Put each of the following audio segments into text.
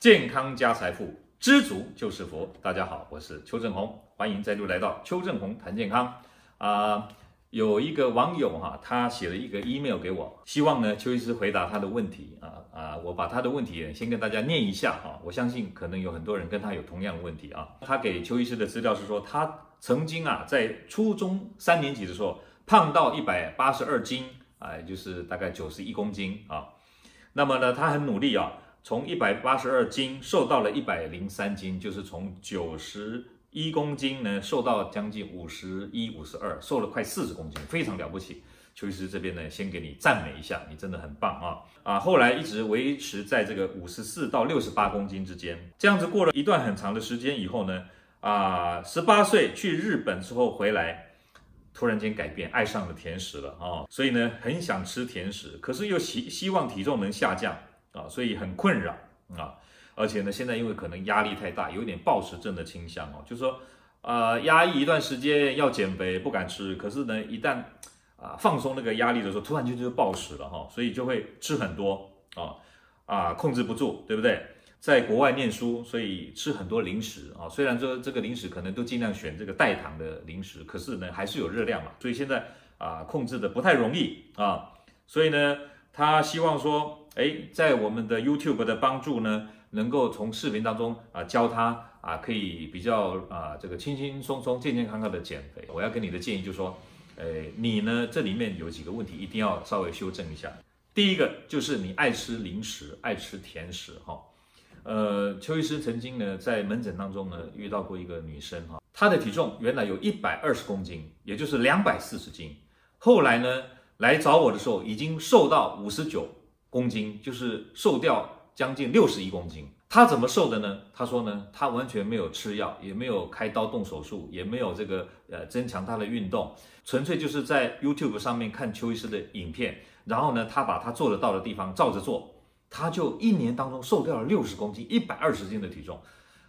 健康加财富，知足就是福。大家好，我是邱正红，欢迎再度来到邱正红谈健康。啊、有一个网友哈，他写了一个 email 给我，希望呢邱医师回答他的问题啊啊，我把他的问题先跟大家念一下哈，我相信可能有很多人跟他有同样的问题啊。他给邱医师的资料是说，他曾经啊在初中三年级的时候胖到一百八十二斤，啊，就是大概九十一公斤啊。那么呢，他很努力啊。从一百八十二斤瘦到了一百零三斤，就是从九十一公斤呢瘦到将近五十一、五十二，瘦了快四十公斤，非常了不起。邱医师这边呢，先给你赞美一下，你真的很棒啊！啊，后来一直维持在这个五十四到六十八公斤之间，这样子过了一段很长的时间以后呢，啊，十八岁去日本之后回来，突然间改变，爱上了甜食了啊，所以呢，很想吃甜食，可是又希希望体重能下降。所以很困扰啊，而且呢，现在因为可能压力太大，有点暴食症的倾向哦，就是说，呃，压抑一段时间要减肥，不敢吃，可是呢，一旦啊放松那个压力的时候，突然间就暴食了哈，所以就会吃很多啊啊，控制不住，对不对？在国外念书，所以吃很多零食啊，虽然说这个零食可能都尽量选这个代糖的零食，可是呢，还是有热量嘛，所以现在啊控制的不太容易啊，所以呢，他希望说。哎，在我们的 YouTube 的帮助呢，能够从视频当中啊教他啊，可以比较啊这个轻轻松松、健健康康的减肥。我要给你的建议就是说，哎，你呢这里面有几个问题一定要稍微修正一下。第一个就是你爱吃零食、爱吃甜食哈。呃，邱医师曾经呢在门诊当中呢遇到过一个女生哈，她的体重原来有一百二十公斤，也就是两百四十斤，后来呢来找我的时候已经瘦到五十九。公斤就是瘦掉将近六十一公斤，他怎么瘦的呢？他说呢，他完全没有吃药，也没有开刀动手术，也没有这个呃增强他的运动，纯粹就是在 YouTube 上面看邱医师的影片，然后呢，他把他做得到的地方照着做，他就一年当中瘦掉了六十公斤，一百二十斤的体重。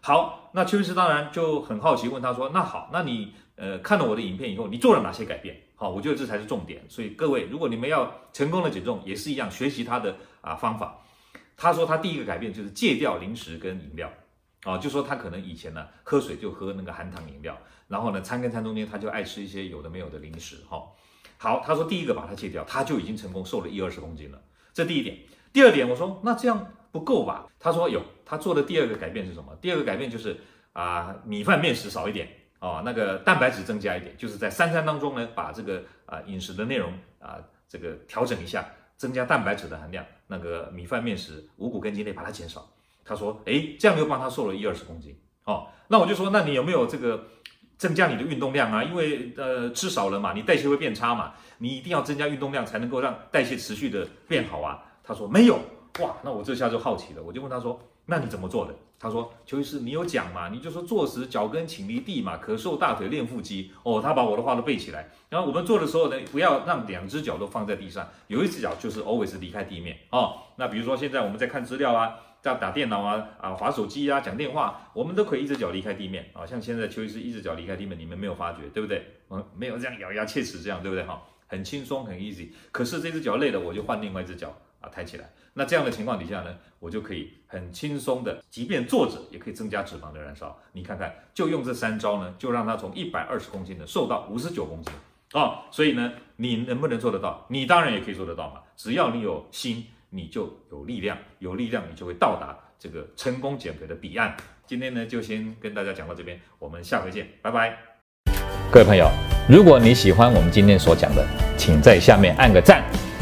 好，那邱医师当然就很好奇，问他说：“那好，那你呃看了我的影片以后，你做了哪些改变？”好，我觉得这才是重点。所以各位，如果你们要成功的减重，也是一样，学习他的啊方法。他说他第一个改变就是戒掉零食跟饮料，啊，就说他可能以前呢喝水就喝那个含糖饮料，然后呢餐跟餐中间他就爱吃一些有的没有的零食。哈，好，他说第一个把它戒掉，他就已经成功瘦了一二十公斤了。这第一点。第二点，我说那这样不够吧？他说有，他做的第二个改变是什么？第二个改变就是啊米饭面食少一点。哦，那个蛋白质增加一点，就是在三餐当中呢，把这个啊、饮食的内容啊、这个调整一下，增加蛋白质的含量。那个米饭面食、五谷根茎类把它减少。他说，诶，这样又帮他瘦了一二十公斤。哦，那我就说，那你有没有这个增加你的运动量啊？因为呃吃少了嘛，你代谢会变差嘛，你一定要增加运动量才能够让代谢持续的变好啊。他说没有。哇，那我这下就好奇了，我就问他说。那你怎么做的？他说：“邱医师，你有讲嘛？你就说坐时脚跟请离地嘛，可瘦大腿练腹肌。”哦，他把我的话都背起来。然后我们做的时候呢，不要让两只脚都放在地上，有一只脚就是 always 离开地面哦。那比如说现在我们在看资料啊，在打电脑啊，啊划手机啊，讲电话，我们都可以一只脚离开地面啊。像现在邱医师一只脚离开地面，你们没有发觉，对不对？嗯，没有这样咬牙切齿这样，对不对？哈，很轻松，很 easy。可是这只脚累了，我就换另外一只脚。啊，抬起来，那这样的情况底下呢，我就可以很轻松的，即便坐着也可以增加脂肪的燃烧。你看看，就用这三招呢，就让它从一百二十公斤的瘦到五十九公斤啊、所以呢，你能不能做得到？你当然也可以做得到嘛。只要你有心，你就有力量，有力量你就会到达这个成功减肥的彼岸。今天呢，就先跟大家讲到这边，我们下回见，拜拜。各位朋友，如果你喜欢我们今天所讲的，请在下面按个赞。